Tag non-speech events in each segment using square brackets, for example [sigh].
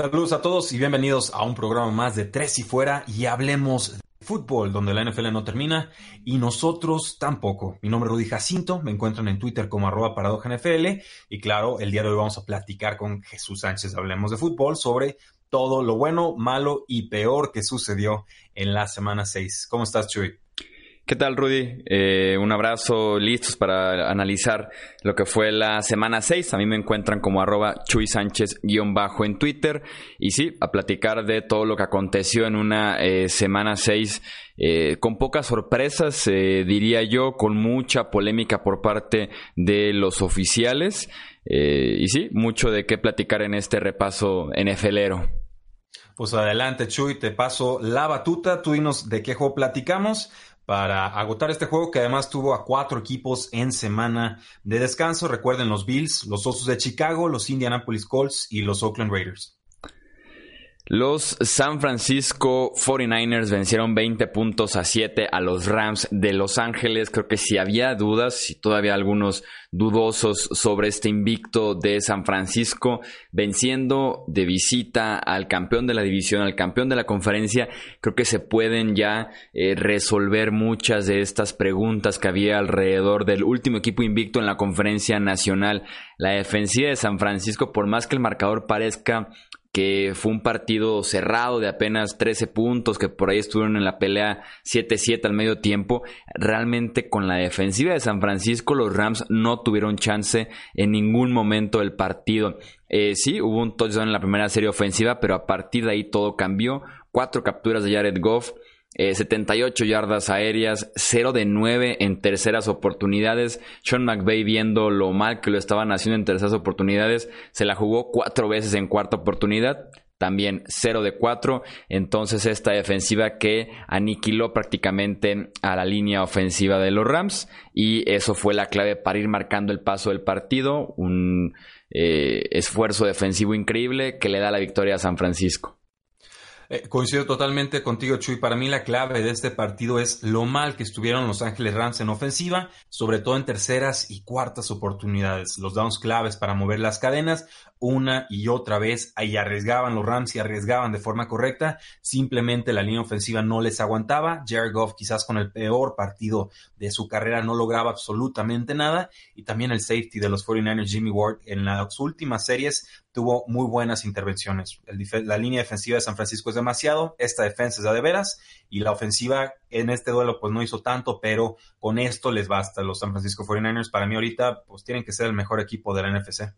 Saludos a todos y bienvenidos a un programa más de Tres y Fuera y hablemos de fútbol, donde la NFL no termina y nosotros tampoco. Mi nombre es Rudy Jacinto, me encuentran en Twitter como arroba NFL y claro, el día de hoy vamos a platicar con Jesús Sánchez, hablemos de fútbol, sobre todo lo bueno, malo y peor que sucedió en la semana 6. ¿Cómo estás, Chuy? ¿Qué tal, Rudy? Eh, un abrazo, listos para analizar lo que fue la semana 6. A mí me encuentran como arroba Chuy Sánchez-bajo en Twitter. Y sí, a platicar de todo lo que aconteció en una eh, semana 6 eh, con pocas sorpresas, diría yo, con mucha polémica por parte de los oficiales. y sí, mucho de qué platicar en este repaso NFLero. Pues adelante, Chuy, te paso la batuta. Tú dinos de qué juego platicamos para agotar este juego que además tuvo a cuatro equipos en semana de descanso. Recuerden los Bills, los Osos de Chicago, los Indianapolis Colts y los Oakland Raiders. Los San Francisco 49ers vencieron 20 puntos a 7 a los Rams de Los Ángeles. Creo que si había dudas, si todavía algunos dudosos sobre este invicto de San Francisco, venciendo de visita al campeón de la división, al campeón de la conferencia, creo que se pueden ya eh, resolver muchas de estas preguntas que había alrededor del último equipo invicto en la conferencia nacional. La defensiva de San Francisco, por más que el marcador parezca que fue un partido cerrado de apenas 13 puntos, que por ahí estuvieron en la pelea 7-7 al medio tiempo. Realmente con la defensiva de San Francisco los Rams no tuvieron chance en ningún momento del partido. Eh, sí, hubo un touchdown en la primera serie ofensiva, pero a partir de ahí todo cambió. Cuatro capturas de Jared Goff. 78 eh, yardas aéreas, 0 de 9 en terceras oportunidades. Sean McVay viendo lo mal que lo estaban haciendo en terceras oportunidades, se la jugó cuatro veces en cuarta oportunidad. También 0 de 4. Entonces esta defensiva que aniquiló prácticamente a la línea ofensiva de los Rams. Y eso fue la clave para ir marcando el paso del partido. Un eh, esfuerzo defensivo increíble que le da la victoria a San Francisco. Eh, coincido totalmente contigo, Chuy. Para mí la clave de este partido es lo mal que estuvieron los Ángeles Rams en ofensiva, sobre todo en terceras y cuartas oportunidades. Los downs claves para mover las cadenas una y otra vez y arriesgaban los Rams y arriesgaban de forma correcta. Simplemente la línea ofensiva no les aguantaba. Jared Goff quizás con el peor partido de su carrera no lograba absolutamente nada. Y también el safety de los 49ers, Jimmy Ward, en las últimas series tuvo muy buenas intervenciones. la línea defensiva de San Francisco es demasiado. Esta defensa es de veras. Y la ofensiva en este duelo pues no hizo tanto, pero con esto les basta. Los San Francisco 49ers para mí ahorita pues tienen que ser el mejor equipo de la NFC.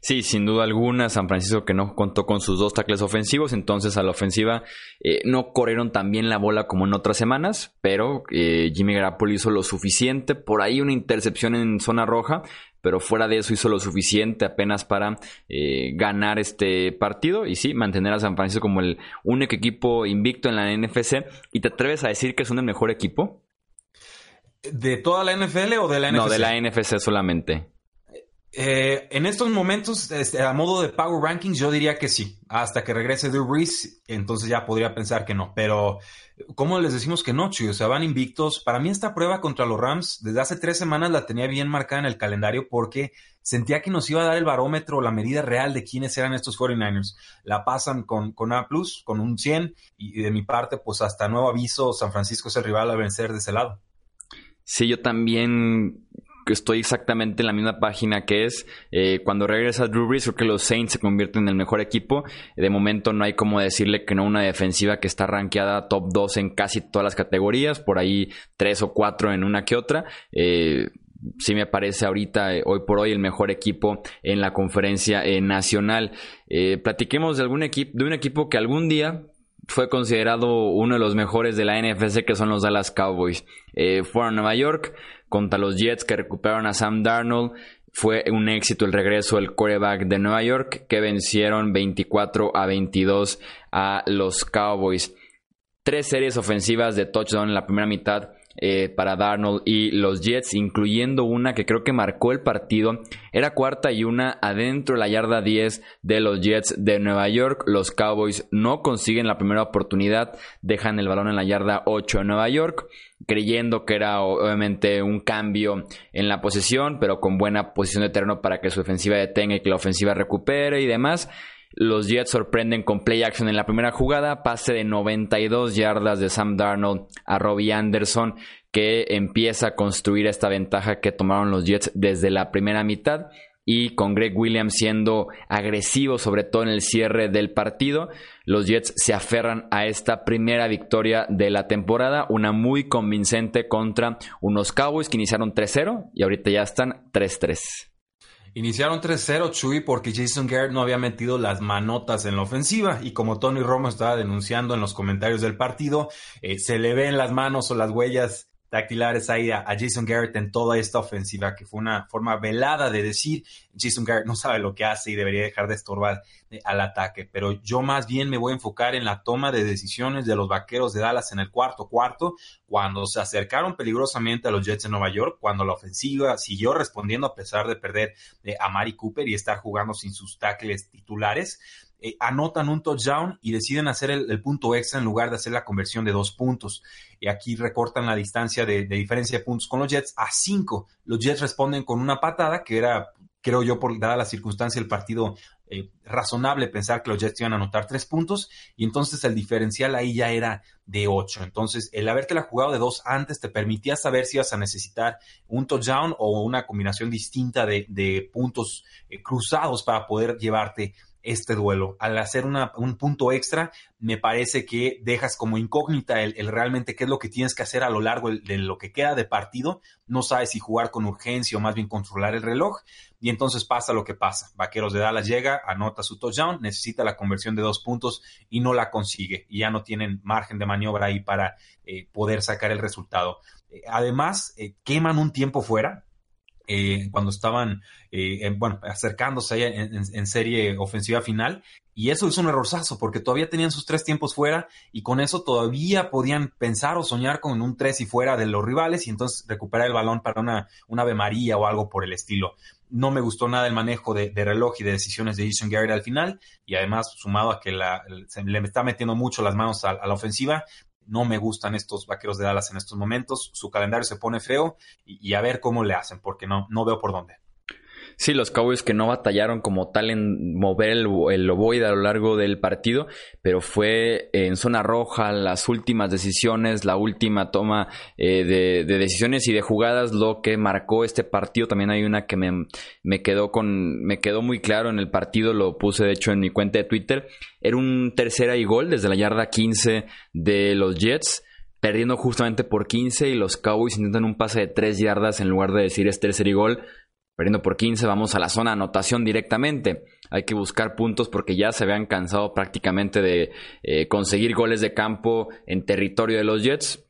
Sí, sin duda alguna, San Francisco que no contó con sus dos tackles ofensivos, entonces a la ofensiva eh, no corrieron tan bien la bola como en otras semanas, pero eh, Jimmy Garoppolo hizo lo suficiente, por ahí una intercepción en zona roja, pero fuera de eso hizo lo suficiente apenas para eh, ganar este partido y sí, mantener a San Francisco como el único equipo invicto en la NFC. ¿Y te atreves a decir que son el mejor equipo? ¿De toda la NFL o de la NFC? No, de la NFC solamente. Eh, en estos momentos, este, a modo de Power Rankings, yo diría que sí. Hasta que regrese Drew Brees, entonces ya podría pensar que no. Pero, ¿cómo les decimos que no, Chuy? O sea, van invictos. Para mí esta prueba contra los Rams, desde hace tres semanas la tenía bien marcada en el calendario porque sentía que nos iba a dar el barómetro, la medida real de quiénes eran estos 49ers. La pasan con, con A+, con un 100, y de mi parte, pues hasta nuevo aviso, San Francisco es el rival a vencer de ese lado. Sí, yo también estoy exactamente en la misma página que es eh, cuando regresa Drew Brees, creo que los Saints se convierten en el mejor equipo. De momento no hay como decirle que no una defensiva que está rankeada top 2 en casi todas las categorías, por ahí 3 o 4 en una que otra. Eh, sí me parece ahorita, eh, hoy por hoy, el mejor equipo en la conferencia nacional. platiquemos de algún de un equipo que algún día fue considerado uno de los mejores de la NFC, que son los Dallas Cowboys. fueron a Nueva York, contra los Jets que recuperaron a Sam Darnold. Fue un éxito el regreso del quarterback de Nueva York que vencieron 24 a 22 a los Cowboys. Tres series ofensivas de touchdown en la primera mitad eh, para Darnold y los Jets, incluyendo una que creo que marcó el partido. Era cuarta y una adentro de la yarda 10 de los Jets de Nueva York. Los Cowboys no consiguen la primera oportunidad, dejan el balón en la yarda 8 de Nueva York, creyendo que era obviamente un cambio en la posesión, pero con buena posición de terreno para que su ofensiva detenga y que la ofensiva recupere y demás. Los Jets sorprenden con play action en la primera jugada, pase de 92 yardas de Sam Darnold a Robbie Anderson, que empieza a construir esta ventaja que tomaron los Jets desde la primera mitad y con Greg Williams siendo agresivo, sobre todo en el cierre del partido, los Jets se aferran a esta primera victoria de la temporada, una muy convincente contra unos Cowboys que iniciaron 3-0 y ahorita ya están 3-3. Iniciaron 3-0 Chuy porque Jason Garrett no había metido las manotas en la ofensiva. Y como Tony Romo estaba denunciando en los comentarios del partido, eh, se le ven las manos o las huellas dactilares ahí a, Jason Garrett en toda esta ofensiva, que fue una forma velada de decir, Jason Garrett no sabe lo que hace y debería dejar de estorbar eh, al ataque, pero yo más bien me voy a enfocar en la toma de decisiones de los Vaqueros de Dallas en el cuarto cuarto, cuando se acercaron peligrosamente a los Jets de Nueva York, cuando la ofensiva siguió respondiendo a pesar de perder eh, a Mari Cooper y estar jugando sin sus tackles titulares. Eh, anotan un touchdown y deciden hacer el, punto extra en lugar de hacer la conversión de dos puntos. Y aquí recortan la distancia de, diferencia de puntos con los Jets a cinco. Los Jets responden con una patada que era, creo yo, por dada la circunstancia del partido, eh, razonable pensar que los Jets iban a anotar tres puntos y entonces el diferencial ahí ya era de ocho. Entonces, el haberte jugado de dos antes te permitía saber si ibas a necesitar un touchdown o una combinación distinta de, puntos eh, cruzados para poder llevarte este duelo. Al hacer un punto extra, me parece que dejas como incógnita el, realmente qué es lo que tienes que hacer a lo largo de lo que queda de partido. No sabes si jugar con urgencia o más bien controlar el reloj. Y entonces pasa lo que pasa. Vaqueros de Dallas llega, anota su touchdown, necesita la conversión de dos puntos y no la consigue. Y ya no tienen margen de maniobra ahí para eh, poder sacar el resultado. Eh, además, eh, queman un tiempo fuera eh, cuando estaban, eh, bueno, acercándose en, serie ofensiva final. Y eso es un errorzazo, porque todavía tenían sus tres tiempos fuera y con eso todavía podían pensar o soñar con un tres y fuera de los rivales y entonces recuperar el balón para una, una Ave María o algo por el estilo. No me gustó nada el manejo de, reloj y de decisiones de Jason Garrett al final y además sumado a que la, se le está metiendo mucho las manos a la ofensiva, no me gustan estos vaqueros de Dallas en estos momentos. Su calendario se pone feo y, a ver cómo le hacen, porque no, no veo por dónde. Sí, los Cowboys que no batallaron como tal en mover el, el a lo largo del partido, pero fue en zona roja las últimas decisiones, la última toma eh, de, decisiones y de jugadas lo que marcó este partido. También hay una que me, me, quedó con, me quedó muy claro en el partido, lo puse de hecho en mi cuenta de Twitter. Era un tercera y gol desde la yarda 15 de los Jets perdiendo justamente por 15 y los Cowboys intentan un pase de 3 yardas en lugar de decir es tercer y gol, Perdiendo por 15, vamos a la zona anotación directamente. Hay que buscar puntos porque ya se habían cansado prácticamente de eh, conseguir goles de campo en territorio de los Jets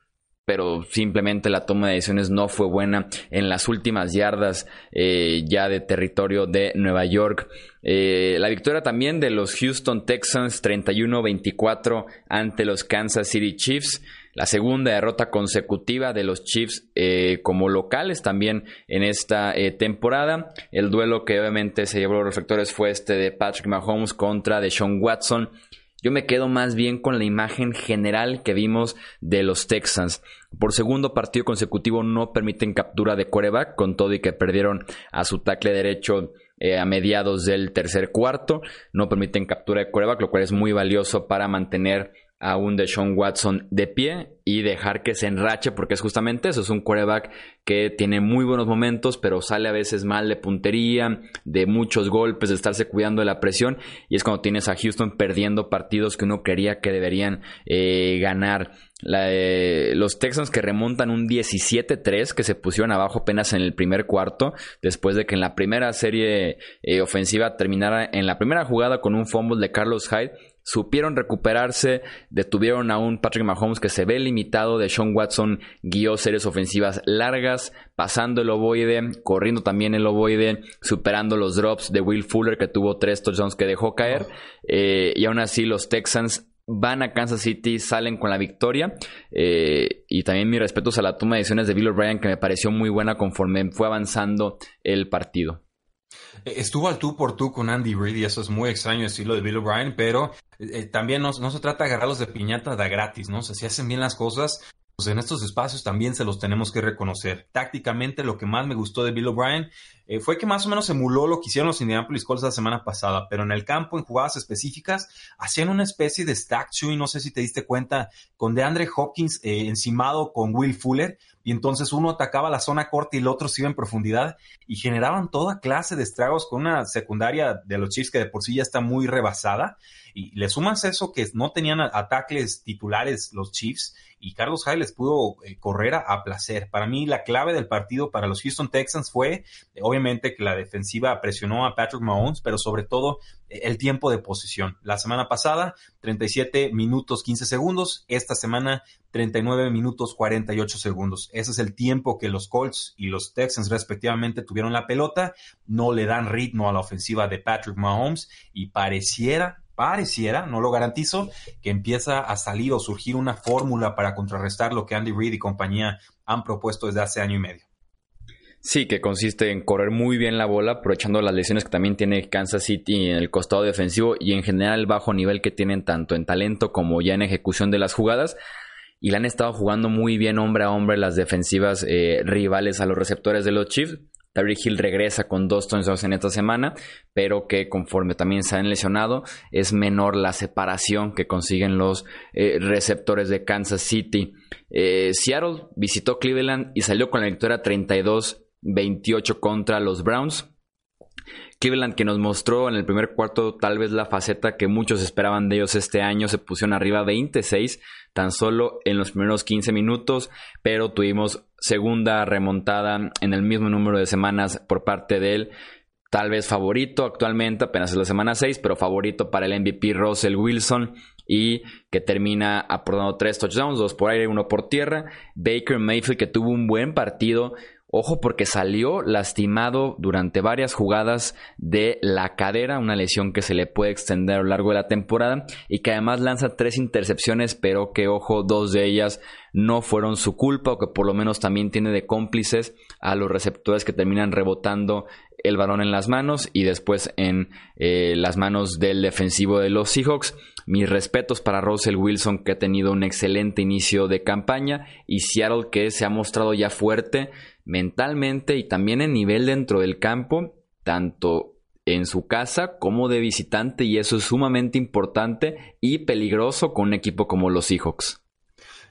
pero simplemente la toma de decisiones no fue buena en las últimas yardas eh, ya de territorio de Nueva York. Eh, la victoria también de los Houston Texans 31-24 ante los Kansas City Chiefs. La segunda derrota consecutiva de los Chiefs eh, como locales también en esta temporada. El duelo que obviamente se llevó los reflectores fue este de Patrick Mahomes contra Deshaun Watson. Yo me quedo más bien con la imagen general que vimos de los Texans. Por segundo partido consecutivo no permiten captura de coreback, con todo y que perdieron a su tackle derecho eh, a mediados del tercer cuarto. No permiten captura de coreback, lo cual es muy valioso para mantener a un Deshaun Watson de pie y dejar que se enrache, porque es justamente eso, es un quarterback que tiene muy buenos momentos, pero sale a veces mal de puntería, de muchos golpes, de estarse cuidando de la presión, y es cuando tienes a Houston perdiendo partidos que uno quería que deberían eh, ganar. los Texans que remontan un 17-3, que se pusieron abajo apenas en el primer cuarto, después de que en la primera serie eh, ofensiva terminara en la primera jugada con un fumble de Carlos Hyde, supieron recuperarse, detuvieron a un Patrick Mahomes que se ve limitado, de Sean Watson guió series ofensivas largas, pasando el ovoide, corriendo también el ovoide, superando los drops de Will Fuller que tuvo tres touchdowns que dejó caer, eh, y aún así los Texans van a Kansas City, salen con la victoria. Eh, y también mis respetos a la toma de decisiones de Bill O'Brien, que me pareció muy buena conforme fue avanzando el partido. Estuvo al tú por tú con Andy Reid y eso es muy extraño estilo de Bill O'Brien, pero eh, también no, se trata de agarrarlos de piñata de gratis, ¿no? O si hacen bien las cosas, pues en estos espacios también se los tenemos que reconocer. Tácticamente, lo que más me gustó de Bill O'Brien eh, fue que más o menos emuló lo que hicieron los Indianapolis Colts la semana pasada, pero en el campo, en jugadas específicas, hacían una especie de stack y no sé si te diste cuenta, con DeAndre Hopkins eh, encimado con Will Fuller, y entonces uno atacaba la zona corta y el otro se iba en profundidad, y generaban toda clase de estragos con una secundaria de los Chiefs que de por sí ya está muy rebasada, y le sumas eso que no tenían ataques titulares los Chiefs, y Carlos Hyde les pudo eh, correr a, placer. Para mí la clave del partido para los Houston Texans fue eh, obviamente que la defensiva presionó a Patrick Mahomes, pero sobre todo eh, el tiempo de posición. La semana pasada 37 minutos 15 segundos, esta semana 39 minutos 48 segundos. Ese es el tiempo que los Colts y los Texans respectivamente tuvieron la pelota, no le dan ritmo a la ofensiva de Patrick Mahomes y pareciera pareciera, no lo garantizo, que empieza a salir o surgir una fórmula para contrarrestar lo que Andy Reid y compañía han propuesto desde hace año y medio. Sí, que consiste en correr muy bien la bola, aprovechando las lesiones que también tiene Kansas City en el costado defensivo y en general el bajo nivel que tienen tanto en talento como ya en ejecución de las jugadas. Y le han estado jugando muy bien hombre a hombre las defensivas eh, rivales a los receptores de los Chiefs. Tyreek Hill regresa con dos touchdowns en esta semana, pero que conforme también se han lesionado, es menor la separación que consiguen los eh, receptores de Kansas City. Eh, Seattle visitó Cleveland y salió con la victoria 32-28 contra los Browns. Cleveland que nos mostró en el primer cuarto tal vez la faceta que muchos esperaban de ellos este año, se pusieron arriba 26 tan solo en los primeros 15 minutos, pero tuvimos segunda remontada en el mismo número de semanas por parte de él. Tal vez favorito actualmente, apenas es la semana 6, pero favorito para el MVP Russell Wilson y que termina aportando tres touchdowns, dos por aire, uno por tierra. Baker Mayfield que tuvo un buen partido, Ojo porque salió lastimado durante varias jugadas de la cadera, una lesión que se le puede extender a lo largo de la temporada y que además lanza tres intercepciones, pero que ojo, dos de ellas no fueron su culpa o que por lo menos también tiene de cómplices a los receptores que terminan rebotando el balón en las manos y después en eh, las manos del defensivo de los Seahawks. Mis respetos para Russell Wilson que ha tenido un excelente inicio de campaña y Seattle que se ha mostrado ya fuerte mentalmente y también en nivel dentro del campo, tanto en su casa como de visitante y eso es sumamente importante y peligroso con un equipo como los Seahawks.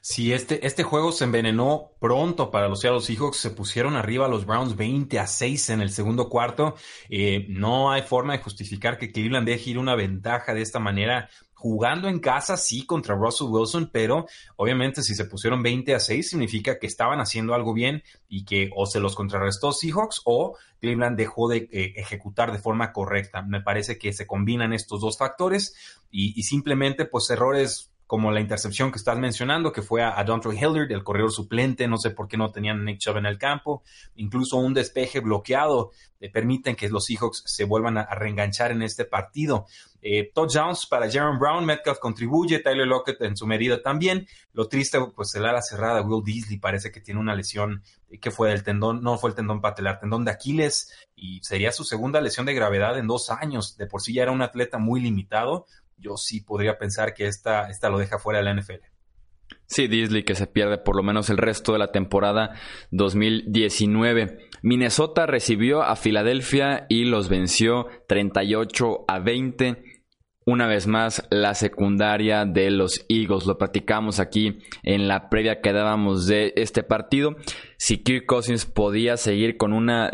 Si este, este juego se envenenó pronto para los Seattle Seahawks, se pusieron arriba los Browns 20 a 6 en el segundo cuarto. Eh, no hay forma de justificar que Cleveland deje ir una ventaja de esta manera jugando en casa, sí, contra Russell Wilson, pero obviamente si se pusieron 20 a 6 significa que estaban haciendo algo bien y que o se los contrarrestó Seahawks o Cleveland dejó de eh, ejecutar de forma correcta. Me parece que se combinan estos dos factores y, y simplemente pues errores como la intercepción que estás mencionando, que fue a, a Dontre Hillard, el corredor suplente, no sé por qué no tenían a Nick Chubb en el campo, incluso un despeje bloqueado le permiten que los Seahawks se vuelvan a, reenganchar en este partido. Eh, touchdowns para Jaron Brown, Metcalf contribuye, Tyler Lockett en su medida también. Lo triste, pues el ala cerrada, Will Beasley, parece que tiene una lesión eh, que fue del tendón, no fue el tendón patelar, tendón de Aquiles, y sería su segunda lesión de gravedad en dos años. De por sí ya era un atleta muy limitado, yo sí podría pensar que esta, esta lo deja fuera de la NFL. Sí, Disley que se pierde por lo menos el resto de la temporada 2019. Minnesota recibió a Filadelfia y los venció 38 a 20. Una vez más, la secundaria de los Eagles. Lo platicamos aquí en la previa que dábamos de este partido. Si Kirk Cousins podía seguir con una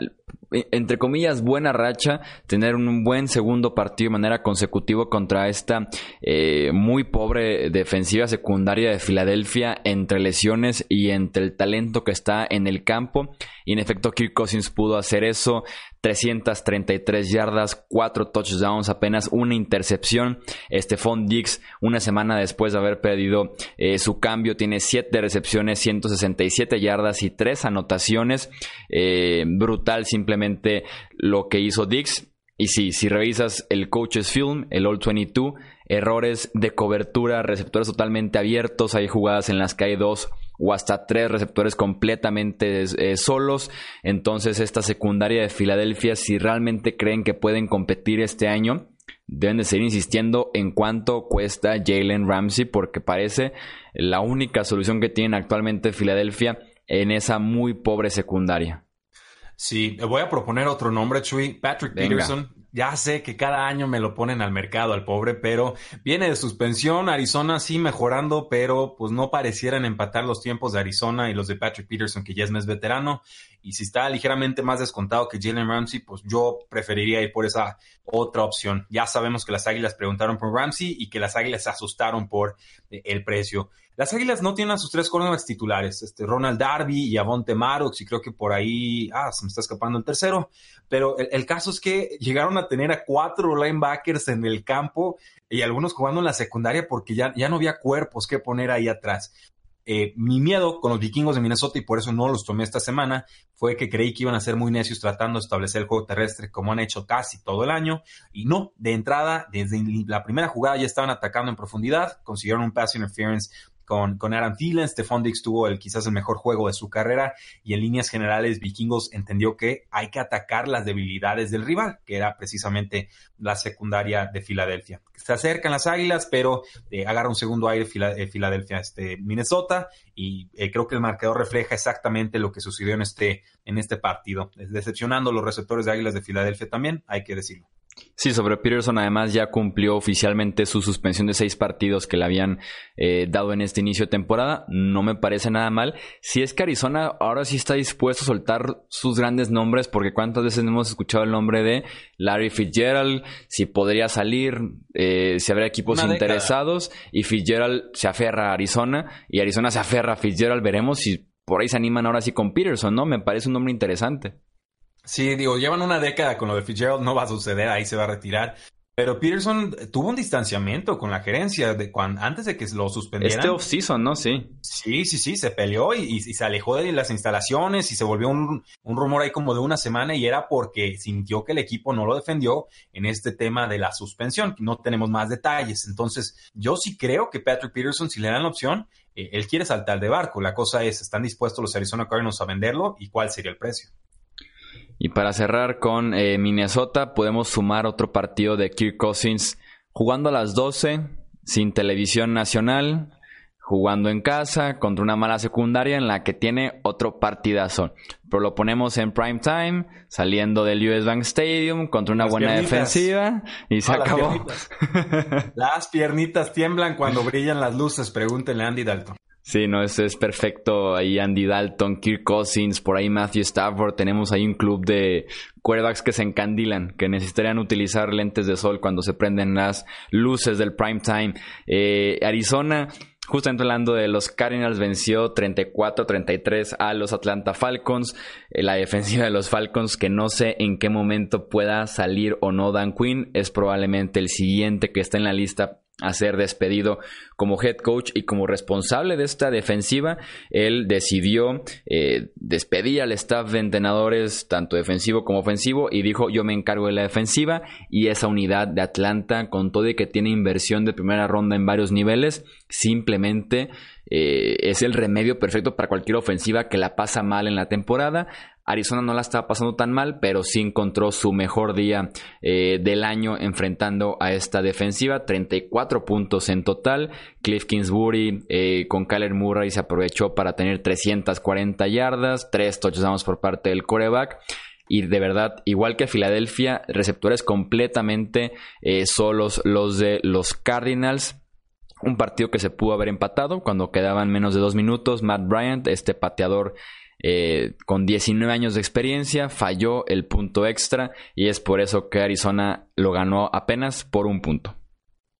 entre comillas, buena racha, tener un buen segundo partido de manera consecutiva contra esta eh, muy pobre defensiva secundaria de Filadelfia entre lesiones y entre el talento que está en el campo. Y en efecto, Kirk Cousins pudo hacer eso. 333 yardas, 4 touchdowns, apenas una intercepción. Stephon Diggs, una semana después de haber perdido eh, su cambio, tiene 7 recepciones, 167 yardas y 3 anotaciones. Eh, brutal simplemente lo que hizo Diggs. Y si revisas el Coach's Film, el All 22, errores de cobertura, receptores totalmente abiertos, hay jugadas en las que hay dos o hasta tres receptores completamente eh, solos. Entonces esta secundaria de Filadelfia, si realmente creen que pueden competir este año, deben de seguir insistiendo en cuánto cuesta Jalen Ramsey, porque parece la única solución que tienen actualmente Filadelfia en esa muy pobre secundaria. Sí, voy a proponer otro nombre, Chuy. Patrick Peterson. Ya sé que cada año me lo ponen al mercado al pobre, pero viene de suspensión. Arizona sí mejorando, pero pues no parecieran empatar los tiempos de Arizona y los de Patrick Peterson, que ya es más veterano. Y si está ligeramente más descontado que Jalen Ramsey, pues yo preferiría ir por esa otra opción. Ya sabemos que las Águilas preguntaron por Ramsey y que las Águilas se asustaron por el precio. Las Águilas no tienen a sus tres cornerbacks titulares, este, Ronald Darby y Avonte Maddox, y creo que por ahí, ah, se me está escapando el tercero, pero el, caso es que llegaron a tener a cuatro linebackers en el campo y algunos jugando en la secundaria porque ya, ya no había cuerpos que poner ahí atrás. Eh, mi miedo con los vikingos de Minnesota, y por eso no los tomé esta semana, fue que creí que iban a ser muy necios tratando de establecer el juego terrestre como han hecho casi todo el año. Y no, de entrada, desde la primera jugada ya estaban atacando en profundidad, consiguieron un pass interference con, con Adam Thielen. Stephon Dix tuvo el, quizás el mejor juego de su carrera y en líneas generales Vikingos entendió que hay que atacar las debilidades del rival, que era precisamente la secundaria de Filadelfia. Se acercan las Águilas, pero eh, agarra un segundo aire eh, Filadelfia, este, Minnesota y eh, creo que el marcador refleja exactamente lo que sucedió en este, en este partido, decepcionando los receptores de Águilas de Filadelfia también, hay que decirlo. Sí, sobre Peterson además ya cumplió oficialmente su suspensión de seis partidos que le habían eh, dado en este inicio de temporada. No me parece nada mal. Si es que Arizona ahora sí está dispuesto a soltar sus grandes nombres, porque cuántas veces hemos escuchado el nombre de Larry Fitzgerald, si podría salir, eh, si habrá equipos interesados, y Fitzgerald se aferra a Arizona, y Arizona se aferra a Fitzgerald, veremos si por ahí se animan ahora sí con Peterson, ¿no? Me parece un nombre interesante. Sí, digo, llevan una década con lo de Fitzgerald, no va a suceder, ahí se va a retirar. Pero Peterson tuvo un distanciamiento con la gerencia de cuando, antes de que lo suspendieran. Este off-season, ¿no? Sí. Sí, sí, sí, se peleó y, se alejó de las instalaciones y se volvió un, un, rumor ahí como de una semana y era porque sintió que el equipo no lo defendió en este tema de la suspensión. No tenemos más detalles. Entonces, yo sí creo que Patrick Peterson, si le dan la opción, eh, él quiere saltar de barco. La cosa es, ¿están dispuestos los Arizona Cardinals a venderlo y cuál sería el precio? Y para cerrar con eh, Minnesota, podemos sumar otro partido de Kirk Cousins jugando a las 12, sin televisión nacional, jugando en casa contra una mala secundaria en la que tiene otro partidazo. Pero lo ponemos en prime time, saliendo del US Bank Stadium contra una buena defensiva y se acabó. Las piernitas. tiemblan cuando brillan las luces, pregúntenle a Andy Dalton. Sí, no, eso es perfecto. Ahí Andy Dalton, Kirk Cousins, por ahí Matthew Stafford. Tenemos ahí un club de quarterbacks que se encandilan, que necesitarían utilizar lentes de sol cuando se prenden las luces del prime time. Eh, Arizona, Justamente hablando de los Cardinals, venció 34-33 a los Atlanta Falcons. Eh, la defensiva de los Falcons, que no sé en qué momento pueda salir o no Dan Quinn, es probablemente el siguiente que está en la lista a ser despedido como head coach y como responsable de esta defensiva, él decidió eh, despedir al staff de entrenadores, tanto defensivo como ofensivo, y dijo yo me encargo de la defensiva y esa unidad de Atlanta, con todo y que tiene inversión de primera ronda en varios niveles, simplemente eh, es el remedio perfecto para cualquier ofensiva que la pasa mal en la temporada. Arizona no la estaba pasando tan mal, pero sí encontró su mejor día eh, del año enfrentando a esta defensiva. 34 puntos en total. Cliff Kingsbury eh, con Kyler Murray se aprovechó para tener 340 yardas, 3 touchdowns por parte del coreback. Y de verdad, igual que Filadelfia, receptores completamente eh, solos los de los Cardinals. Un partido que se pudo haber empatado cuando quedaban menos de dos minutos. Matt Bryant, este pateador eh, con 19 años de experiencia, falló el punto extra y es por eso que Arizona lo ganó apenas por un punto.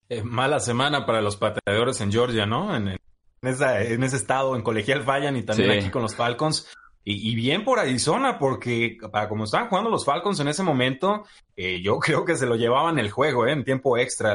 Eh, mala semana para los pateadores en Georgia, ¿no? En, ese estado, en colegial fallan y también aquí con los Falcons. Y, bien por Arizona, porque para como estaban jugando los Falcons en ese momento, eh, yo [laughs] creo que se lo llevaban el juego, ¿eh? En tiempo extra.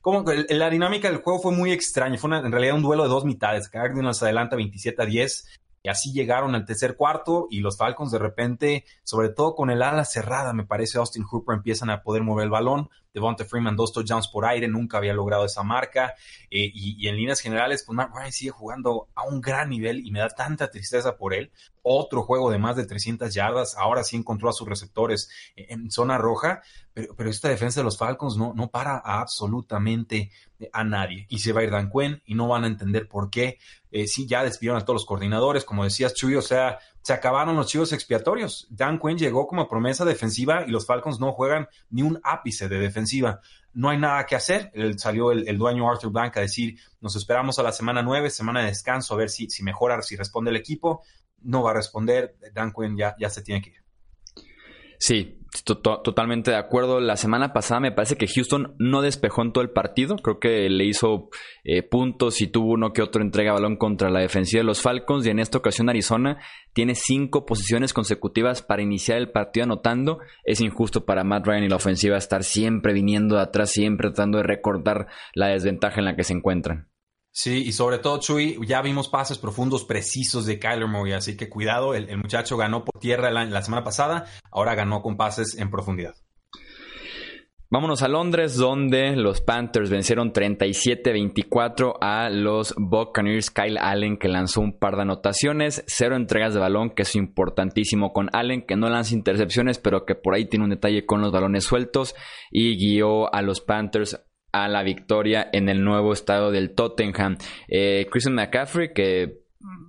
como la dinámica del juego fue muy extraña. Fue en realidad un duelo de dos mitades. Cardinals adelanta 27 a 10 y así llegaron al tercer cuarto y los Falcons de repente, sobre todo con el ala cerrada, me parece Austin Hooper empiezan a poder mover el balón. Devonta Freeman dos touchdowns por aire, nunca había logrado esa marca. Eh, y, en líneas generales, pues Mark Ryan sigue jugando a un gran nivel y me da tanta tristeza por él. Otro juego de más de 300 yardas, ahora sí encontró a sus receptores en zona roja, pero, pero esta defensa de los Falcons no, no para absolutamente a nadie. Y se va a ir Dan Quinn y no van a entender por qué. Eh, sí, ya despidieron a todos los coordinadores, como decías, Chuy, o sea, se acabaron los chivos expiatorios. Dan Quinn llegó como promesa defensiva y los Falcons no juegan ni un ápice de defensiva. No hay nada que hacer. salió el, dueño Arthur Blank a decir, nos esperamos a la semana 9, semana de descanso, a ver si, si mejora, si responde el equipo. No va a responder. Dan Quinn ya, ya se tiene que ir. Sí, totalmente de acuerdo. La semana pasada me parece que Houston no despejó en todo el partido. Creo que le hizo eh, puntos y tuvo uno que otro entrega balón contra la defensiva de los Falcons. Y en esta ocasión Arizona tiene cinco posiciones consecutivas para iniciar el partido anotando. Es injusto para Matt Ryan y la ofensiva estar siempre viniendo de atrás, siempre tratando de recordar la desventaja en la que se encuentran. Sí, y sobre todo, Chuy, ya vimos pases profundos precisos de Kyler Murray, así que cuidado, el, muchacho ganó por tierra la, semana pasada, ahora ganó con pases en profundidad. Vámonos a Londres, donde los Panthers vencieron 37-24 a los Buccaneers. Kyle Allen, que lanzó un par de anotaciones, cero entregas de balón, que es importantísimo con Allen, que no lanza intercepciones, pero que por ahí tiene un detalle con los balones sueltos, y guió a los Panthers a la victoria en el nuevo estado del Tottenham. Eh, Christian McCaffrey, que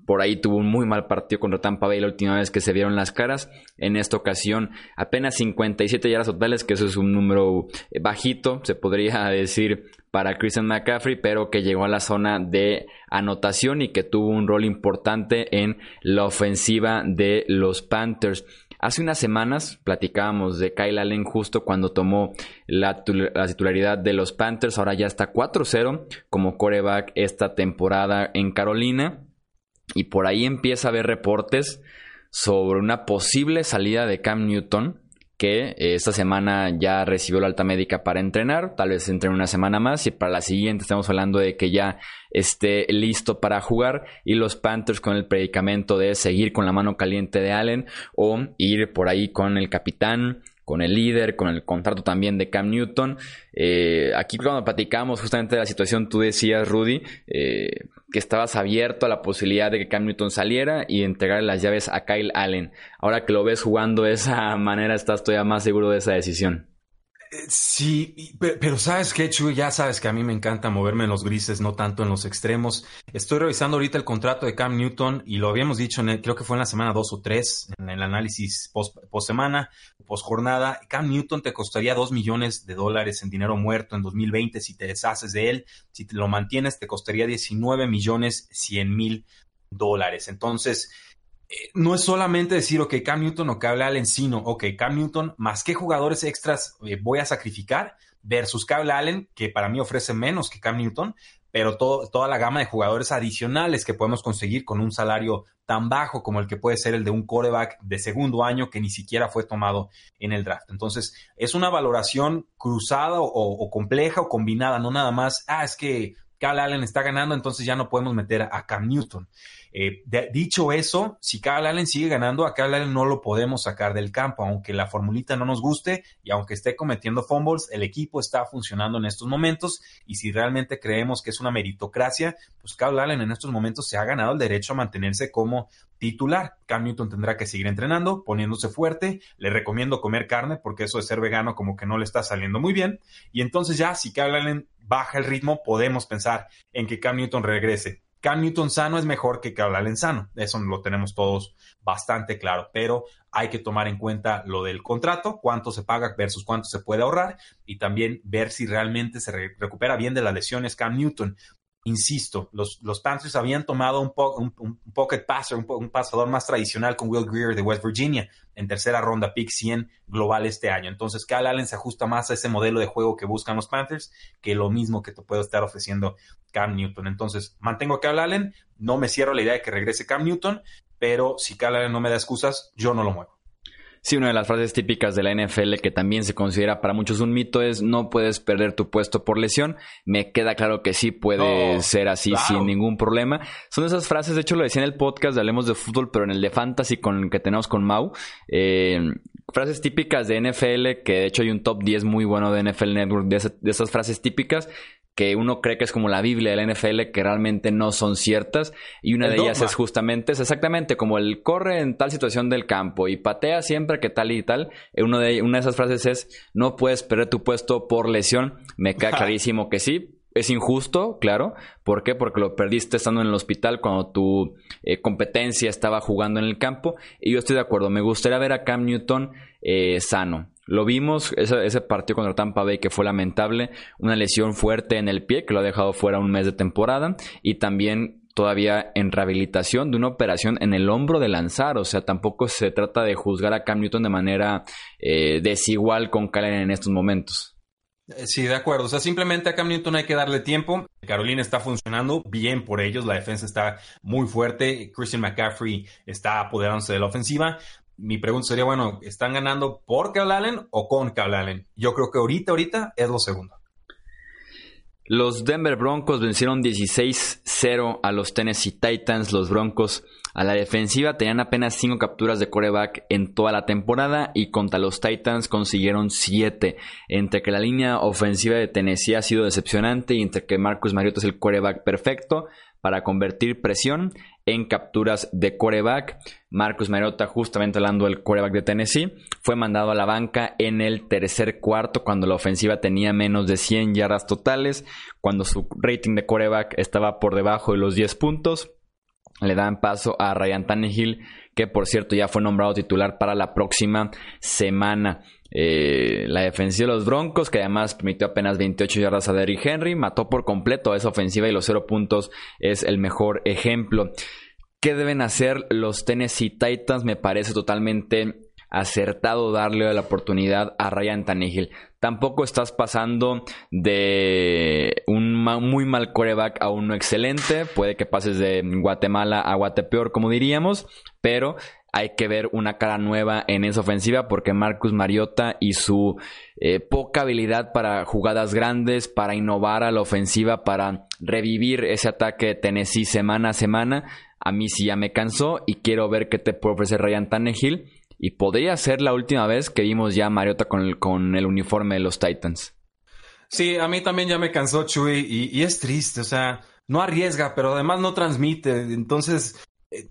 por ahí tuvo un muy mal partido contra Tampa Bay la última vez que se vieron las caras. En esta ocasión, apenas 57 yardas totales, que eso es un número eh, bajito, se podría [laughs] decir, para Christian McCaffrey, pero que llegó a la zona de anotación y que tuvo un rol importante en la ofensiva de los Panthers. Hace unas semanas platicábamos de Kyle Allen justo cuando tomó la, titularidad de los Panthers. Ahora ya está 4-0 como coreback esta temporada en Carolina. Y por ahí empieza a haber reportes sobre una posible salida de Cam Newton que eh, esta semana ya recibió la alta médica para entrenar, tal vez entre una semana más y para la siguiente estamos hablando de que ya esté listo para jugar y los Panthers con el predicamento de seguir con la mano caliente de Allen o ir por ahí con el capitán con el líder, con el contrato también de Cam Newton. Eh, aquí cuando platicamos justamente de la situación, tú decías, Rudy, eh, que estabas abierto a la posibilidad de que Cam Newton saliera y entregarle las llaves a Kyle Allen. Ahora que lo ves jugando de esa [laughs] manera, estás todavía más seguro de esa decisión. Sí, pero, sabes qué, Chuy, ya sabes que a mí me encanta moverme en los grises, no tanto en los extremos. Estoy revisando ahorita el contrato de Cam Newton y lo habíamos dicho, en creo que fue en la semana 2 o 3, en el análisis post, post semana, post jornada. Cam Newton te costaría 2 millones de dólares en dinero muerto en 2020 si te deshaces de él. Si te lo mantienes, te costaría 19 millones 100 mil dólares. Entonces, no es solamente decir, ok, Cam Newton o Cable Allen, sino, ok, Cam Newton, más qué jugadores extras eh, voy a sacrificar versus Cable Allen, que para mí ofrece menos que Cam Newton, pero toda la gama de jugadores adicionales que podemos conseguir con un salario tan bajo como el que puede ser el de un coreback de segundo año que ni siquiera fue tomado en el draft. Entonces, es una valoración cruzada o, compleja o combinada, no nada más, ah, es que Cal Allen está ganando, entonces ya no podemos meter a Cam Newton. Eh, dicho eso, si Cal Allen sigue ganando, a Cal Allen no lo podemos sacar del campo, aunque la formulita no nos guste y aunque esté cometiendo fumbles, el equipo está funcionando en estos momentos y si realmente creemos que es una meritocracia, pues Cal Allen en estos momentos se ha ganado el derecho a mantenerse como titular. Cam Newton tendrá que seguir entrenando, poniéndose fuerte. Le recomiendo comer carne porque eso de ser vegano como que no le está saliendo muy bien. Y entonces ya, si Cal Allen baja el ritmo, podemos pensar en que Cam Newton regrese. Cam Newton sano es mejor que Cam Allen sano. Eso lo tenemos todos bastante claro, pero hay que tomar en cuenta lo del contrato, cuánto se paga versus cuánto se puede ahorrar y también ver si realmente se recupera bien de las lesiones Cam Newton. Insisto, los, los Panthers habían tomado un, un, pocket passer, un, pasador más tradicional con Will Greer de West Virginia en tercera ronda, pick 100 global este año. Entonces, Cal Allen se ajusta más a ese modelo de juego que buscan los Panthers que lo mismo que te puede estar ofreciendo Cam Newton. Entonces, mantengo a Cal Allen, no me cierro la idea de que regrese Cam Newton, pero si Cal Allen no me da excusas, yo no lo muevo. Sí, una de las frases típicas de la NFL que también se considera para muchos un mito es no puedes perder tu puesto por lesión. Me queda claro que sí puede ser así sin ningún problema. Son esas frases, de hecho lo decía en el podcast de Hablemos de Fútbol, pero en el de Fantasy con que tenemos con Mau. Eh, frases típicas de NFL, que de hecho hay un top 10 muy bueno de NFL Network de esas frases típicas que uno cree que es como la Biblia de la NFL, que realmente no son ciertas. Y una de ellas es justamente, es exactamente como el corre en tal situación del campo y patea siempre que tal y tal. Uno de, una de esas frases es, no puedes perder tu puesto por lesión. Me queda [laughs] clarísimo que sí. Es injusto, claro. ¿Por qué? Porque lo perdiste estando en el hospital cuando tu eh, competencia estaba jugando en el campo. Y yo estoy de acuerdo. Me gustaría ver a Cam Newton eh, sano. Lo vimos, ese, partido contra Tampa Bay que fue lamentable, una lesión fuerte en el pie que lo ha dejado fuera un mes de temporada y también todavía en rehabilitación de una operación en el hombro de lanzar, o sea, tampoco se trata de juzgar a Cam Newton de manera eh, desigual con Calen en estos momentos. Eh, sí, de acuerdo. O sea, simplemente a Cam Newton hay que darle tiempo. Carolina está funcionando bien por ellos. La defensa está muy fuerte. Christian McCaffrey está apoderándose de la ofensiva mi pregunta sería, bueno, ¿están ganando por Cal Allen o con Cal Allen? Yo creo que ahorita, ahorita es lo segundo. Los Denver Broncos vencieron 16-0 a los Tennessee Titans. Los Broncos a la defensiva tenían apenas 5 capturas de coreback en toda la temporada y contra los Titans consiguieron 7. Entre que la línea ofensiva de Tennessee ha sido decepcionante y entre que Marcus Mariota es el coreback perfecto, para convertir presión en capturas de coreback. Marcus Mariota, justamente hablando del coreback de Tennessee, fue mandado a la banca en el tercer cuarto cuando la ofensiva tenía menos de 100 yardas totales, cuando su rating de coreback estaba por debajo de los 10 puntos. Le dan paso a Ryan Tannehill, que por cierto ya fue nombrado titular para la próxima semana. Eh, la defensiva de los Broncos, que además permitió apenas 28 yardas a Derrick Henry, mató por completo a esa ofensiva y los cero puntos es el mejor ejemplo. ¿Qué deben hacer los Tennessee Titans? Me parece totalmente acertado darle la oportunidad a Ryan Tannehill. Tampoco estás pasando de un muy mal coreback a uno excelente. Puede que pases de Guatemala a Guatepeor, como diríamos, pero hay que ver una cara nueva en esa ofensiva porque Marcus Mariota y su eh, poca habilidad para jugadas grandes, para innovar a la ofensiva, para revivir ese ataque de Tennessee semana a semana, a mí sí ya me cansó y quiero ver qué te puede ofrecer Ryan Tannehill y podría ser la última vez que vimos ya Mariota con el, con el uniforme de los Titans. Sí, a mí también ya me cansó Chuy y, y es triste, o sea, no arriesga, pero además no transmite. Entonces,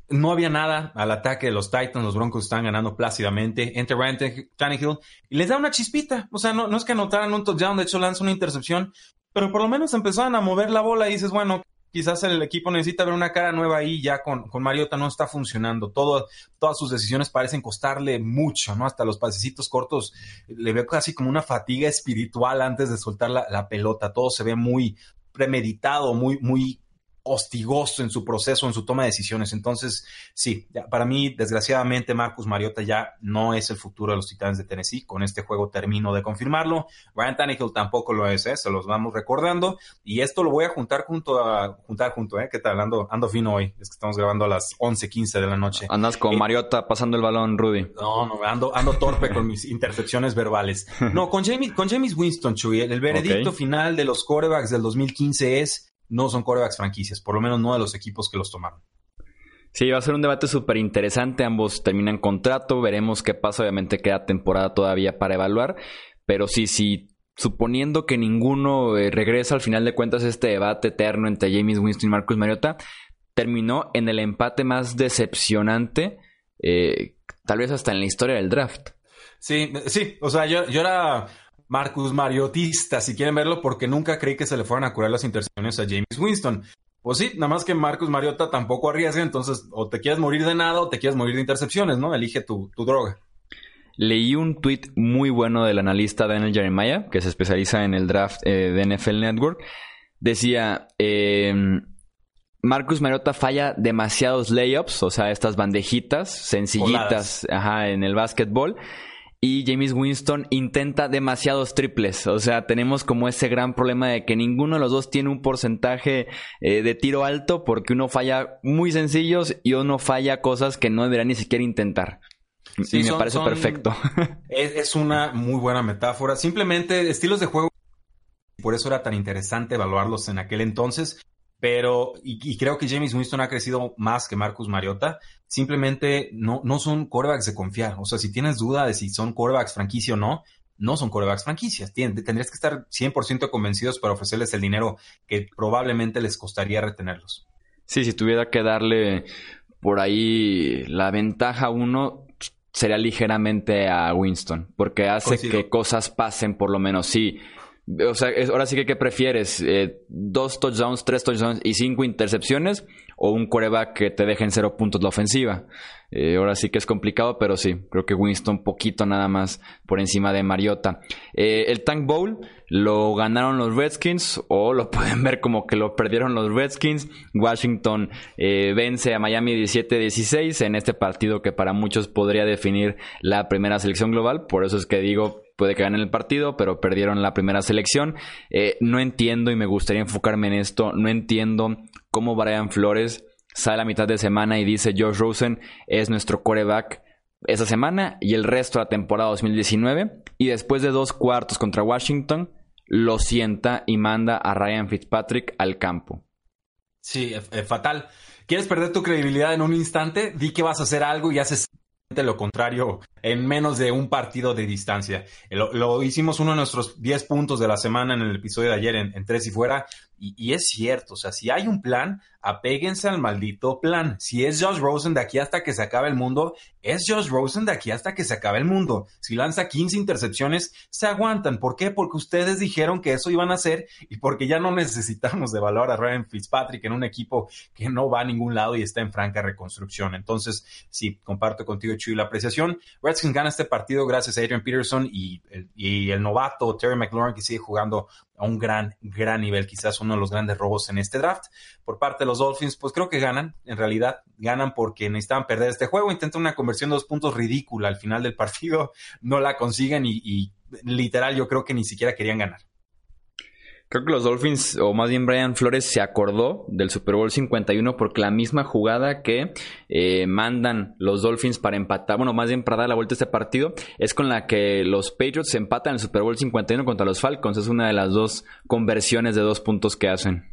no había nada al ataque de los Titans, los Broncos están ganando plácidamente. Enter Ryan Tannehill y les da una chispita. O sea, no, es que anotaran un touchdown, de hecho lanza una intercepción, pero por lo menos empezaron a mover la bola y dices, bueno, quizás el equipo necesita ver una cara nueva ahí, ya con, con Mariota no está funcionando. Todas sus decisiones parecen costarle mucho, ¿no? Hasta los pasecitos cortos le veo casi como una fatiga espiritual antes de soltar la, la pelota. Todo se ve muy premeditado, muy, muy hostigoso en su proceso, en su toma de decisiones. Entonces, sí, para mí, desgraciadamente, Marcus Mariota ya no es el futuro de los Titanes de Tennessee. Con este juego termino de confirmarlo. Ryan Tannehill tampoco lo es, ¿eh? se los vamos recordando. Y esto lo voy a juntar junto a, juntar junto, ¿eh? ¿Qué tal? Ando, ando fino hoy. Es que estamos grabando a las 11.15 de la noche. Andas con eh, Mariota pasando el balón, Rudy. No, no, ando, ando torpe con mis intercepciones verbales. No, con James, con James Winston, Chuy, el veredicto final de los corebacks del 2015 es no son corebacks franquicias, por lo menos no de los equipos que los tomaron. Sí, va a ser un debate súper interesante. Ambos terminan contrato. Veremos qué pasa. Obviamente queda temporada todavía para evaluar. Pero sí, sí, suponiendo que ninguno eh, regresa al final de cuentas este debate eterno entre James Winston y Marcus Mariota, terminó en el empate más decepcionante, eh, tal vez hasta en la historia del draft. Sí, sí, o sea, yo, yo era Marcus Mariotista, si quieren verlo, porque nunca creí que se le fueran a curar las intercepciones a James Winston. Pues sí, nada más que Marcus Mariota tampoco arriesga, entonces o te quieres morir de nada o te quieres morir de intercepciones, ¿no? Elige tu, droga. Leí un tweet muy bueno del analista Daniel Jeremiah, que se especializa en el draft eh, de NFL Network, decía, eh, Marcus Mariota falla demasiados layups, o sea, estas bandejitas sencillitas ajá, en el básquetbol. Y James Winston intenta demasiados triples. O sea, tenemos como ese gran problema de que ninguno de los dos tiene un porcentaje eh, de tiro alto porque uno falla muy sencillos y uno falla cosas que no debería ni siquiera intentar. Sí, me parece perfecto. [laughs] Es, es, una muy buena metáfora. Simplemente estilos de juego. Por eso era tan interesante evaluarlos en aquel entonces. Pero, y, creo que James Winston ha crecido más que Marcus Mariota. Simplemente no, no son corebacks de confiar. O sea, si tienes duda de si son corebacks franquicia o no, no son corebacks franquicias. tendrías que estar 100% convencidos para ofrecerles el dinero que probablemente les costaría retenerlos. Sí, si tuviera que darle por ahí la ventaja a uno, sería ligeramente a Winston, porque hace que cosas pasen por lo menos. Sí, o sea, ahora sí que ¿qué prefieres? Eh, ¿Dos touchdowns, tres touchdowns y cinco intercepciones? ¿O un coreback que te deje en cero puntos la ofensiva? Eh, ahora sí que es complicado, pero sí, creo que Winston poquito nada más por encima de Mariota. Eh, el Tank Bowl lo ganaron los Redskins o lo pueden ver como que lo perdieron los Redskins. Washington vence a Miami 17-16 en este partido que para muchos podría definir la primera selección global. Por eso es que digo, puede que ganen el partido, pero perdieron la primera selección. Eh, no entiendo y me gustaría enfocarme en esto. No entiendo cómo Brian Flores sale a mitad de semana y dice Josh Rosen es nuestro coreback esa semana y el resto de la temporada 2019. Y después de dos cuartos contra Washington, lo sienta y manda a Ryan Fitzpatrick al campo. Sí, fatal. ¿Quieres perder tu credibilidad en un instante? Di que vas a hacer algo y haces lo contrario en menos de un partido de distancia. Lo, hicimos uno de nuestros 10 puntos de la semana en el episodio de ayer en, en Tres y Fuera y, es cierto, o sea, si hay un plan, apéguense al maldito plan. Si es Josh Rosen de aquí hasta que se acabe el mundo, es Josh Rosen de aquí hasta que se acabe el mundo. Si lanza 15 intercepciones, se aguantan. ¿Por qué? Porque ustedes dijeron que eso iban a hacer y porque ya no necesitamos de valor a Ryan Fitzpatrick en un equipo que no va a ningún lado y está en franca reconstrucción. Entonces, sí, comparto contigo, Chuy, la apreciación. Redskins gana este partido gracias a Adrian Peterson y el, y el novato Terry McLaurin que sigue jugando a un gran, gran nivel, quizás uno de los grandes robos en este draft. Por parte de los Dolphins, pues creo que ganan, en realidad ganan porque necesitaban perder este juego, intentan una conversión de dos puntos ridícula al final del partido, [laughs] no la consiguen y literal yo creo que ni siquiera querían ganar. Creo que los Dolphins, o más bien Brian Flores, se acordó del Super Bowl 51 porque la misma jugada que eh, mandan los Dolphins para empatar, bueno, más bien para dar la vuelta a este partido, es con la que los Patriots empatan el Super Bowl 51 contra los Falcons. Es una de las dos conversiones de dos puntos que hacen.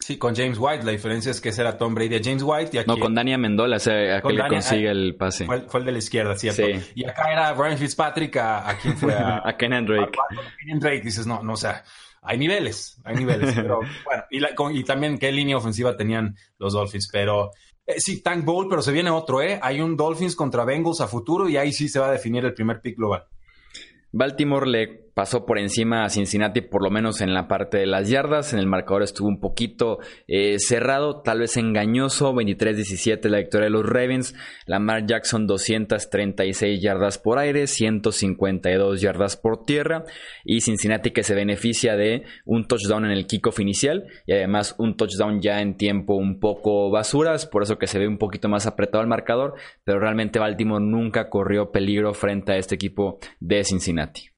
Sí, con James White. La diferencia es que ese era Tom Brady a James White. Y aquí, no, con Dani Amendola, o sea, a que le consigue el pase. Fue, el de la izquierda, ¿cierto? Sí. Y acá era Brian Fitzpatrick, ¿a, a quién fue? [laughs] A, a Kenan Drake. A, Kenan Drake, dices, no, no, o sea, hay niveles, hay niveles. pero [laughs] bueno, y, también qué línea ofensiva tenían los Dolphins. Pero eh, sí, Tank Bowl, pero se viene otro, ¿eh? Hay un Dolphins contra Bengals a futuro y ahí sí se va a definir el primer pick global. Baltimore le pasó por encima a Cincinnati, por lo menos en la parte de las yardas. En el marcador estuvo un poquito eh, cerrado, tal vez engañoso. 23-17 la victoria de los Ravens. Lamar Jackson 236 yardas por aire, 152 yardas por tierra. Y Cincinnati que se beneficia de un touchdown en el kickoff inicial y además un touchdown ya en tiempo un poco basuras, por eso que se ve un poquito más apretado el marcador. Pero realmente Baltimore nunca corrió peligro frente a este equipo de Cincinnati.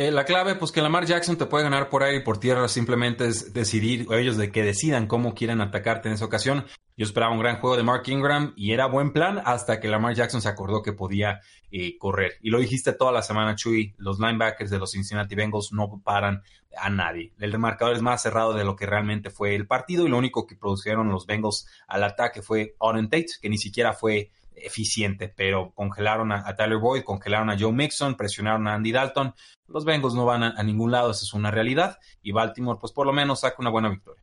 Eh, la clave, pues que Lamar Jackson te puede ganar por aire y por tierra, simplemente es decidir, ellos de que decidan cómo quieren atacarte en esa ocasión. Yo esperaba un gran juego de Mark Ingram y era buen plan hasta que Lamar Jackson se acordó que podía eh, correr. Y lo dijiste toda la semana, Chuy, los linebackers de los Cincinnati Bengals no paran a nadie. El marcador es más cerrado de lo que realmente fue el partido y lo único que produjeron los Bengals al ataque fue Auden Tate, que ni siquiera fue eficiente, pero congelaron a, Tyler Boyd, congelaron a Joe Mixon, presionaron a Andy Dalton. Los Bengals no van a, ningún lado, esa es una realidad. Y Baltimore, pues por lo menos saca una buena victoria.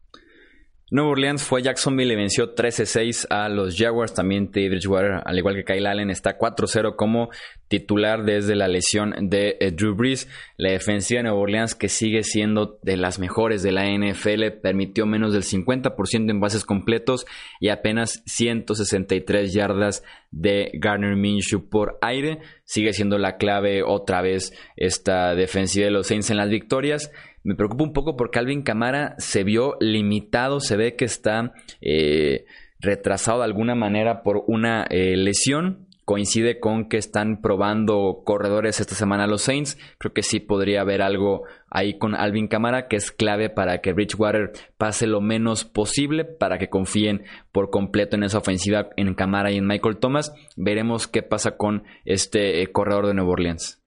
Nueva Orleans fue Jacksonville y venció 13-6 a los Jaguars. También Teddy Bridgewater, al igual que Kyle Allen, está 4-0 como titular desde la lesión de eh, Drew Brees. La defensiva de Nueva Orleans, que sigue siendo de las mejores de la NFL, permitió menos del 50% en bases completos y apenas 163 yardas de Garner Minshew por aire. Sigue siendo la clave otra vez esta defensiva de los Saints en las victorias. Me preocupa un poco porque Alvin Camara se vio limitado, se ve que está eh, retrasado de alguna manera por una eh, lesión coincide con que están probando corredores esta semana los Saints. Creo que sí podría haber algo ahí con Alvin Camara que es clave para que Bridgewater pase lo menos posible para que confíen por completo en esa ofensiva en Camara y en Michael Thomas. Veremos qué pasa con este eh, corredor de Nueva Orleans.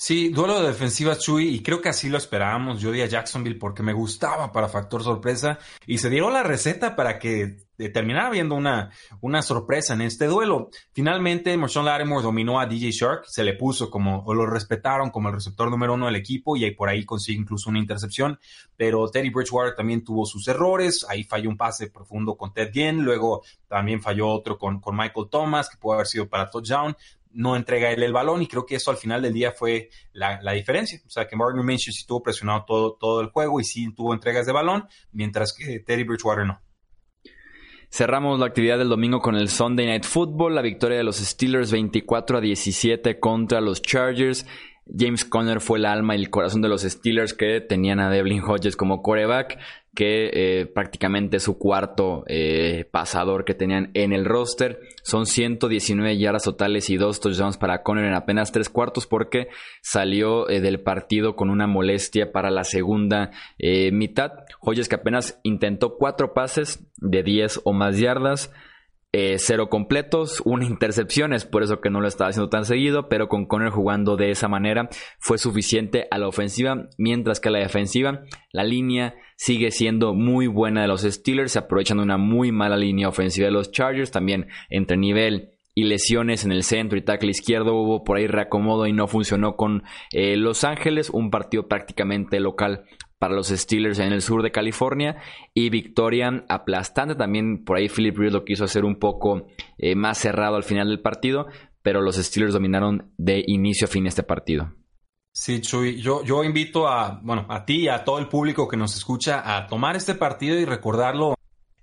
Sí, duelo de defensiva Chuy y creo que así lo esperábamos. Yo di a Jacksonville porque me gustaba para factor sorpresa y se dieron la receta para que eh, terminara viendo una, una sorpresa en este duelo. Finalmente, Marshawn Lattimore dominó a DJ Shark, se le puso como, o lo respetaron como el receptor número uno del equipo y ahí por ahí consigue incluso una intercepción, pero Teddy Bridgewater también tuvo sus errores, ahí falló un pase profundo con Ted Ginn, luego también falló otro con, con Michael Thomas, que puede haber sido para touchdown, no entrega él el balón y creo que eso al final del día fue la, diferencia. O sea, que Martin Minshew sí estuvo presionado todo, todo el juego y sí tuvo entregas de balón, mientras que Teddy Bridgewater no. Cerramos la actividad del domingo con el Sunday Night Football, la victoria de los Steelers 24 a 17 contra los Chargers. James Conner fue el alma y el corazón de los Steelers que tenían a Devlin Hodges como coreback que eh, prácticamente su cuarto eh, pasador que tenían en el roster. Son 119 yardas totales y dos touchdowns para Conner en apenas tres cuartos porque salió eh, del partido con una molestia para la segunda mitad. Hoyes que apenas intentó cuatro pases de 10 o más yardas. Cero completos, una intercepción, es por eso que no lo estaba haciendo tan seguido, pero con Conner jugando de esa manera fue suficiente a la ofensiva, mientras que a la defensiva, la línea sigue siendo muy buena de los Steelers, aprovechando una muy mala línea ofensiva de los Chargers, también entre nivel y lesiones en el centro y tackle izquierdo hubo por ahí reacomodo y no funcionó con eh, Los Ángeles, un partido prácticamente local para los Steelers en el sur de California y victoria aplastante también por ahí Philip Rivers lo quiso hacer un poco eh, más cerrado al final del partido pero los Steelers dominaron de inicio a fin este partido. Sí, Chuy, yo, yo invito a, bueno, a ti y a todo el público que nos escucha a tomar este partido y recordarlo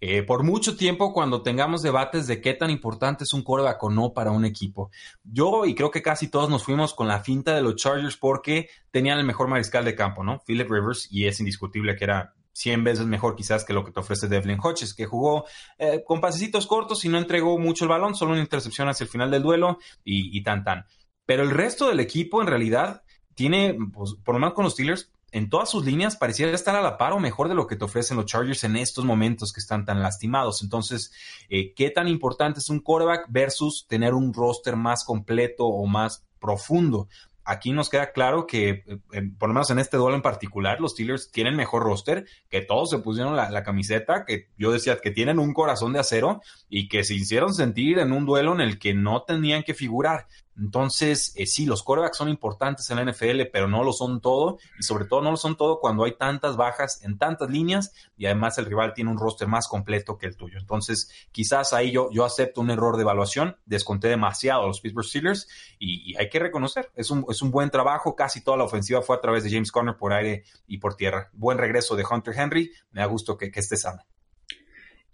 eh, por mucho tiempo cuando tengamos debates de qué tan importante es un coreback o no para un equipo. Yo y creo que casi todos nos fuimos con la finta de los Chargers porque tenían el mejor mariscal de campo, ¿no? Philip Rivers, y es indiscutible que era 100 veces mejor quizás que lo que te ofrece Devlin Hodges, que jugó eh, con pasecitos cortos y no entregó mucho el balón, solo una intercepción hacia el final del duelo y, y tan tan. Pero el resto del equipo en realidad tiene, pues, por lo menos con los Steelers, en todas sus líneas pareciera estar a la par o mejor de lo que te ofrecen los Chargers en estos momentos que están tan lastimados. Entonces, eh, ¿qué tan importante es un quarterback versus tener un roster más completo o más profundo? Aquí nos queda claro que, eh, por lo menos en este duelo en particular, los Steelers tienen mejor roster, que todos se pusieron la, la, camiseta, que yo decía que tienen un corazón de acero y que se hicieron sentir en un duelo en el que no tenían que figurar. Entonces, eh, sí, los corebacks son importantes en la NFL, pero no lo son todo, y sobre todo no lo son todo cuando hay tantas bajas en tantas líneas y además el rival tiene un roster más completo que el tuyo. Entonces, quizás ahí yo, yo acepto un error de evaluación, desconté demasiado a los Pittsburgh Steelers y, hay que reconocer, es un, es un buen trabajo, casi toda la ofensiva fue a través de James Conner por aire y por tierra. Buen regreso de Hunter Henry, me da gusto que, que esté sano.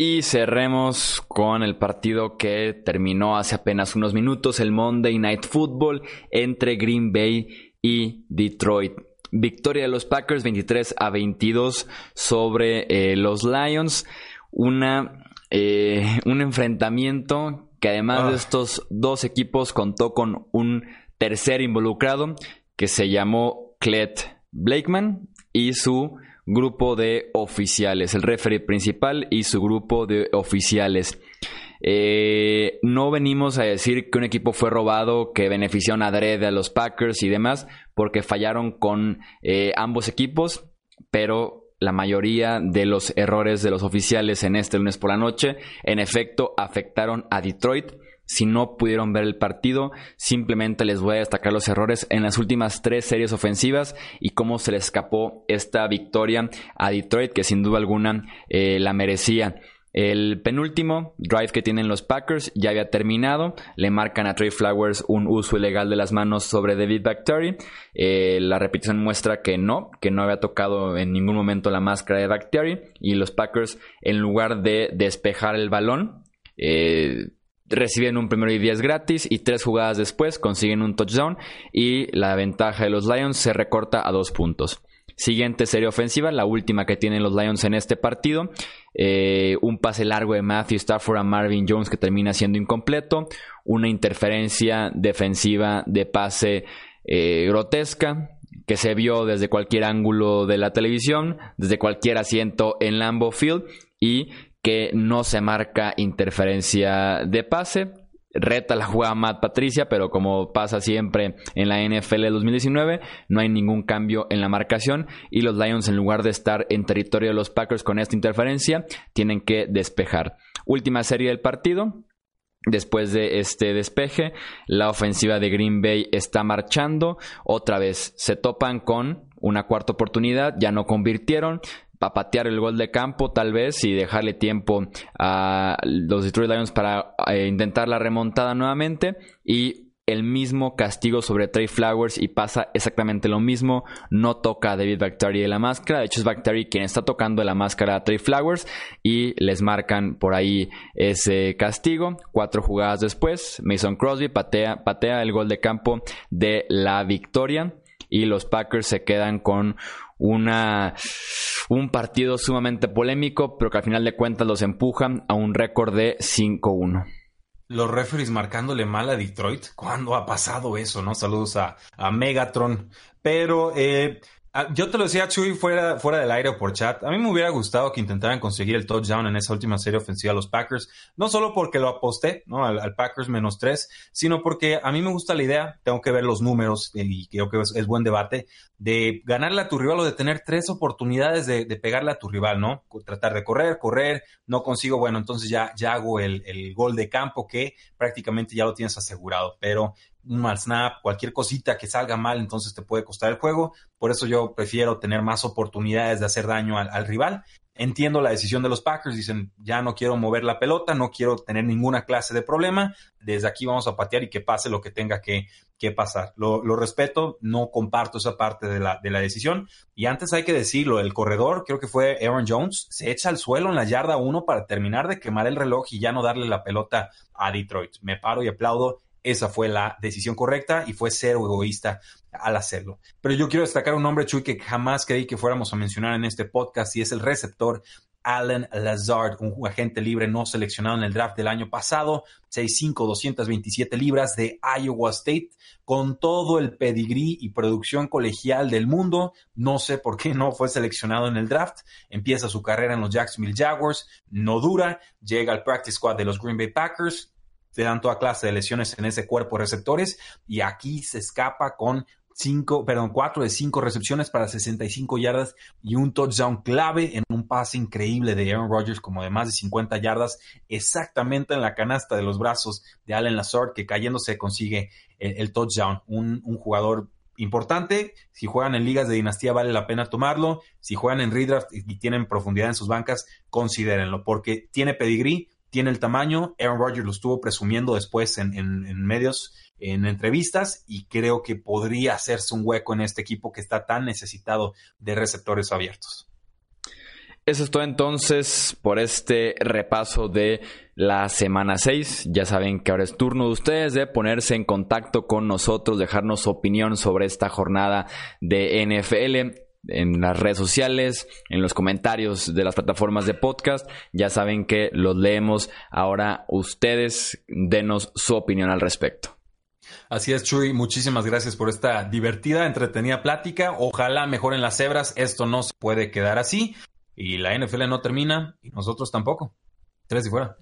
Y cerremos con el partido que terminó hace apenas unos minutos, el Monday Night Football entre Green Bay y Detroit. Victoria de los Packers 23 a 22 sobre eh, los Lions. Una, eh, un enfrentamiento que además de ah. estos dos equipos contó con un tercer involucrado que se llamó Clet Blakeman y su grupo de oficiales, el referee principal y su grupo de oficiales. Eh, no venimos a decir que un equipo fue robado, que benefició a adrede a los Packers y demás, porque fallaron con eh, ambos equipos, pero la mayoría de los errores de los oficiales en este lunes por la noche, en efecto, afectaron a Detroit si no pudieron ver el partido, simplemente les voy a destacar los errores en las últimas tres series ofensivas y cómo se le escapó esta victoria a Detroit, que sin duda alguna eh, la merecía. El penúltimo drive que tienen los Packers ya había terminado. Le marcan a Trey Flowers un uso ilegal de las manos sobre David Bactery. Eh, la repetición muestra que no, que no había tocado en ningún momento la máscara de Bactery. Y los Packers, en lugar de despejar el balón, eh, reciben un primero y diez gratis y tres jugadas después consiguen un touchdown y la ventaja de los Lions se recorta a dos puntos. Siguiente serie ofensiva, la última que tienen los Lions en este partido. Eh, un pase largo de Matthew Stafford a Marvin Jones que termina siendo incompleto. Una interferencia defensiva de pase eh, grotesca que se vio desde cualquier ángulo de la televisión, desde cualquier asiento en Lambeau Field y que no se marca interferencia de pase. Reta la jugada Matt Patricia, pero como pasa siempre en la NFL 2019, no hay ningún cambio en la marcación y los Lions en lugar de estar en territorio de los Packers con esta interferencia, tienen que despejar. Última serie del partido, Después de este despeje, la ofensiva de Green Bay está marchando. Otra vez se topan con una cuarta oportunidad, ya no convirtieron para patear el gol de campo tal vez y dejarle tiempo a los Detroit Lions para eh, intentar la remontada nuevamente y el mismo castigo sobre Trey Flowers y pasa exactamente lo mismo. No toca a David Bacteri de la máscara. De hecho, es Bacteri quien está tocando la máscara a Trey Flowers y les marcan por ahí ese castigo. Cuatro jugadas después, Mason Crosby patea, patea el gol de campo de la victoria y los Packers se quedan con una, un partido sumamente polémico, pero que al final de cuentas los empujan a un récord de 5-1 los referees marcándole mal a Detroit. ¿Cuándo ha pasado eso, no? Saludos a, a Megatron. Pero eh, yo te lo decía, Chuy, fuera, fuera del aire por chat. A mí me hubiera gustado que intentaran conseguir el touchdown en esa última serie ofensiva a los Packers. No solo porque lo aposté, ¿no? Al, Packers menos tres, sino porque a mí me gusta la idea, tengo que ver los números y creo que es, buen debate, de ganarle a tu rival o de tener tres oportunidades de, pegarle a tu rival, ¿no? Tratar de correr, correr, no consigo, bueno, entonces ya, ya hago el, el gol de campo que prácticamente ya lo tienes asegurado. Pero un mal snap, cualquier cosita que salga mal, entonces te puede costar el juego. Por eso yo prefiero tener más oportunidades de hacer daño al, rival. Entiendo la decisión de los Packers, dicen, ya no quiero mover la pelota, no quiero tener ninguna clase de problema, desde aquí vamos a patear y que pase lo que tenga que, que pasar. Lo, respeto, no comparto esa parte de la, de la decisión. Y antes hay que decirlo, el corredor, creo que fue Aaron Jones, se echa al suelo en la yarda 1 para terminar de quemar el reloj y ya no darle la pelota a Detroit. Me paro y aplaudo esa fue la decisión correcta y fue cero egoísta al hacerlo. Pero yo quiero destacar un nombre, Chuy, que jamás creí que fuéramos a mencionar en este podcast y es el receptor Alan Lazard, un agente libre no seleccionado en el draft del año pasado, 6'5, 227 libras de Iowa State, con todo el pedigrí y producción colegial del mundo. No sé por qué no fue seleccionado en el draft. Empieza su carrera en los Jacksonville Jaguars, no dura, llega al practice squad de los Green Bay Packers, te dan toda clase de lesiones en ese cuerpo de receptores y aquí se escapa con cinco, perdón, cuatro de cinco recepciones para 65 yardas y un touchdown clave en un pase increíble de Aaron Rodgers como de más de 50 yardas exactamente en la canasta de los brazos de Allen Lazard que cayéndose consigue el, touchdown. Un, un, jugador importante. Si juegan en ligas de dinastía vale la pena tomarlo. Si juegan en redraft y tienen profundidad en sus bancas, considérenlo porque tiene pedigrí, tiene el tamaño. Aaron Rodgers lo estuvo presumiendo después en, medios, en entrevistas, y creo que podría hacerse un hueco en este equipo que está tan necesitado de receptores abiertos. Eso es todo entonces por este repaso de la semana 6. Ya saben que ahora es turno de ustedes de ponerse en contacto con nosotros, dejarnos opinión sobre esta jornada de NFL en las redes sociales, en los comentarios de las plataformas de podcast. Ya saben que los leemos. Ahora ustedes denos su opinión al respecto. Así es, Chuy. Muchísimas gracias por esta divertida, entretenida plática. Ojalá mejoren las cebras. Esto no se puede quedar así. Y la NFL no termina y nosotros tampoco. Tres y fuera.